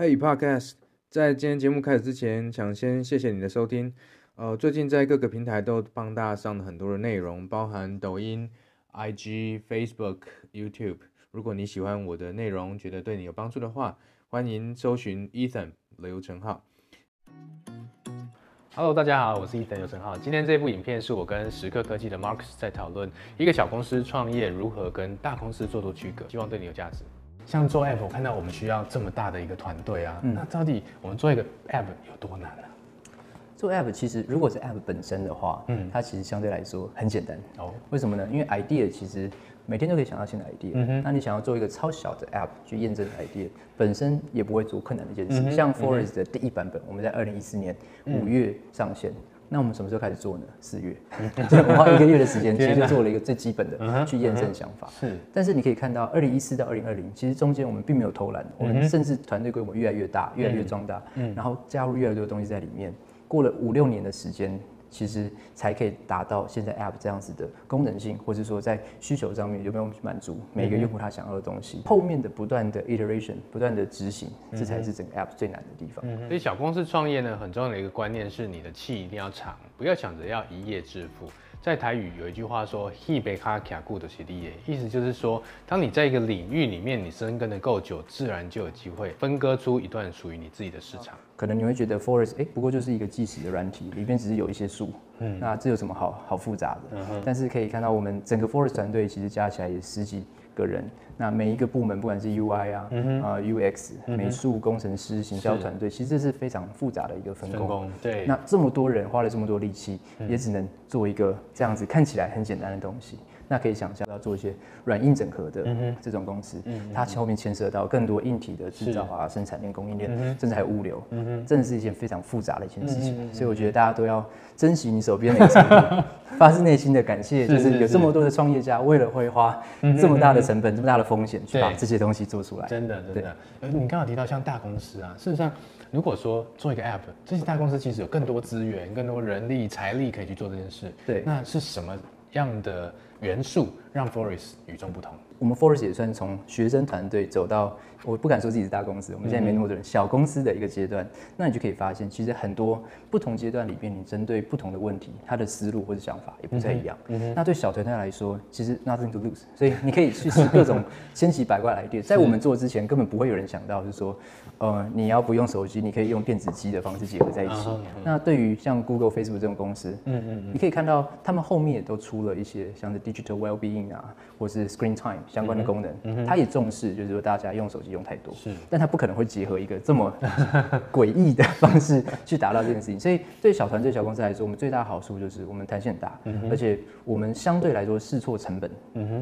Hey Podcast，在今天节目开始之前，想先谢谢你的收听。呃，最近在各个平台都帮大家上了很多的内容，包含抖音、IG、Facebook、YouTube。如果你喜欢我的内容，觉得对你有帮助的话，欢迎搜寻 Ethan 刘成浩。Hello，大家好，我是 Ethan 刘成浩。今天这部影片是我跟时刻科技的 Marcus 在讨论一个小公司创业如何跟大公司做出区隔，希望对你有价值。像做 App，我看到我们需要这么大的一个团队啊，嗯、那到底我们做一个 App 有多难呢、啊？做 App 其实如果是 App 本身的话，嗯，它其实相对来说很简单哦。为什么呢？因为 idea 其实每天都可以想到新的 idea，那你想要做一个超小的 App 去验证 idea，本身也不会做困难的一件事。嗯、像 Forest 的第一版本，我们在二零一四年五月上线。嗯那我们什么时候开始做呢？四月，花一个月的时间，其实就做了一个最基本的去验证想法。是，但是你可以看到，二零一四到二零二零，其实中间我们并没有偷懒，我们甚至团队规模越来越大，越来越壮大，然后加入越来越多东西在里面。过了五六年的时间。其实才可以达到现在 App 这样子的功能性，或者说在需求上面有没有满足每一个用户他想要的东西。后面的不断的 iteration，不断的执行，这才是整个 App 最难的地方。所以小公司创业呢，很重要的一个观念是，你的气一定要长，不要想着要一夜致富。在台语有一句话说“ “he 被卡卡固的起立耶”，意思就是说，当你在一个领域里面你深耕的够久，自然就有机会分割出一段属于你自己的市场。可能你会觉得 Forest 哎，不过就是一个计时的软体，里面只是有一些数，嗯，那这有什么好好复杂的？嗯哼。但是可以看到，我们整个 Forest 团队其实加起来也十几个人，那每一个部门，不管是 UI 啊，嗯、呃 UX、嗯、美术工程师、行销团队，其实这是非常复杂的一个分工。分工对。那这么多人花了这么多力气，嗯、也只能做一个这样子看起来很简单的东西。那可以想象要做一些软硬整合的这种公司，嗯、它后面牵涉到更多硬体的制造啊、生产链、供应链，甚至还有物流，嗯、真的是一件非常复杂的一件事情。嗯、所以我觉得大家都要珍惜你手边的一个产品，发自内心的感谢，就是有这么多的创业家为了会花这么大的成本、这么大的风险去把这些东西做出来。真的，真的。呃，你刚刚提到像大公司啊，事实上，如果说做一个 App，这些大公司其实有更多资源、更多人力、财力可以去做这件事。对，那是什么样的元素让 Forest 与众不同？我们 Forest 也算从学生团队走到，我不敢说自己是大公司，我们现在没那么多人，小公司的一个阶段。那你就可以发现，其实很多不同阶段里边，你针对不同的问题，他的思路或者想法也不太一样。嗯嗯、那对小团队来说，其实 nothing to lose，所以你可以去试各种千奇百怪的 idea。在我们做之前，根本不会有人想到是说，呃，你要不用手机，你可以用电子机的方式结合在一起。嗯嗯、那对于像 Google、Facebook 这种公司，嗯嗯，你可以看到他们后面也都出了一些像是 digital well-being 啊，或是 screen time 相关的功能。嗯他也重视，就是说大家用手机用太多，是，但他不可能会结合一个这么诡异的 方式去达到这件事情。所以对小团队、小公司来说，我们最大的好处就是我们弹性很大，而且我们相对来说试错成本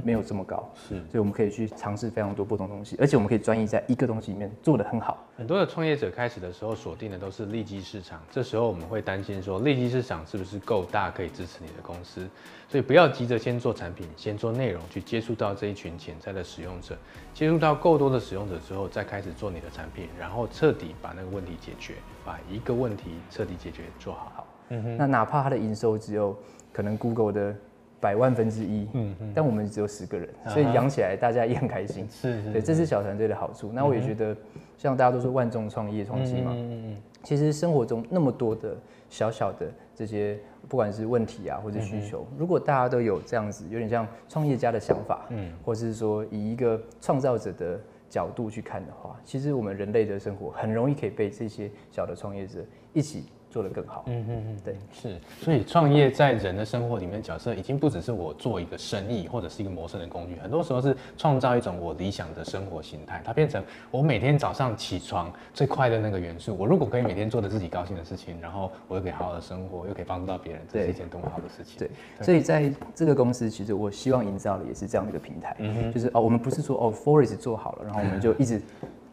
没有这么高，是，所以我们可以去尝试非常多不同东西，而且我们可以专一在一个东西里面做得很好。很多的创业者开始的时候锁定的都是利基市场，这时候我们会担心说利基市场是不是够大可以支持你的公司，所以不要急着先做产品，先做内容去接触到这一群潜在的使用者。接触到够多的使用者之后，再开始做你的产品，然后彻底把那个问题解决，把一个问题彻底解决做好。嗯哼。那哪怕它的营收只有可能 Google 的百万分之一，嗯嗯，但我们只有十个人，所以养起来大家也很开心。是是。对，这是小团队的好处。那我也觉得，像大家都说万众创业创新嘛，嗯嗯。其实生活中那么多的小小的这些。不管是问题啊，或者需求，如果大家都有这样子，有点像创业家的想法，嗯，或者是说以一个创造者的角度去看的话，其实我们人类的生活很容易可以被这些小的创业者一起。做得更好。嗯嗯嗯，对，是，所以创业在人的生活里面角色已经不只是我做一个生意或者是一个谋生的工具，很多时候是创造一种我理想的生活形态，它变成我每天早上起床最快的那个元素。我如果可以每天做的自己高兴的事情，然后我又可以好好的生活，又可以帮助到别人，这是一件多么好的事情。对，对，所以在这个公司，其实我希望营造的也是这样的一个平台，嗯哼，就是哦，我们不是说哦，Forest 做好了，然后我们就一直。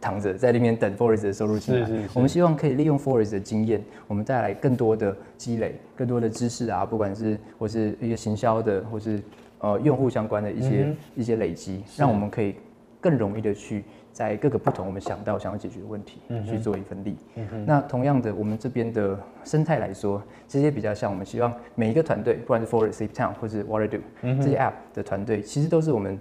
躺着在那边等 Forest 的收入进来。是是是。我们希望可以利用 Forest 的经验，我们带来更多的积累，更多的知识啊，不管是或是一些行销的，或是呃用户相关的一些、嗯、一些累积，让我们可以更容易的去在各个不同我们想到想要解决的问题、嗯、去做一份力。嗯。那同样的，我们这边的生态来说，这些比较像我们希望每一个团队，不管是 Forest、SafeTown 或是 WaterDo、嗯、这些 App 的团队，其实都是我们。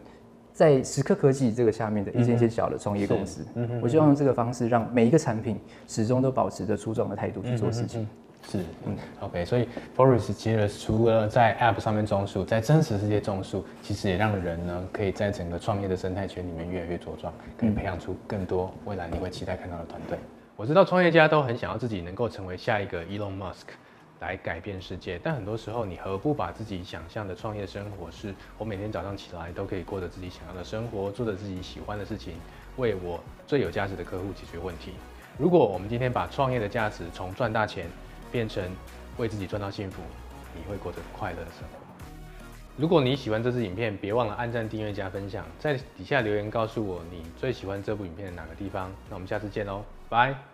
在时刻科技这个下面的一些一些小的创业公司，嗯，我希望用这个方式让每一个产品始终都保持着初创的态度去做事情。是，嗯，OK，所以 Forest 其实除了在 App 上面种树，在真实世界种树，其实也让人呢可以在整个创业的生态圈里面越来越茁壮，可以培养出更多未来你会期待看到的团队。我知道创业家都很想要自己能够成为下一个 Elon Musk，来改变世界，但很多时候你何不把自己想象的创业生活是，我每天早上起来都可以过着自己想要的生活，做着自己喜欢的事情，为我最有价值的客户解决问题。如果我们今天把创业的价值从赚大钱变成为自己赚到幸福，你会过着快乐的生活。如果你喜欢这支影片，别忘了按赞、订阅、加分享，在底下留言告诉我你最喜欢这部影片的哪个地方。那我们下次见喽，拜。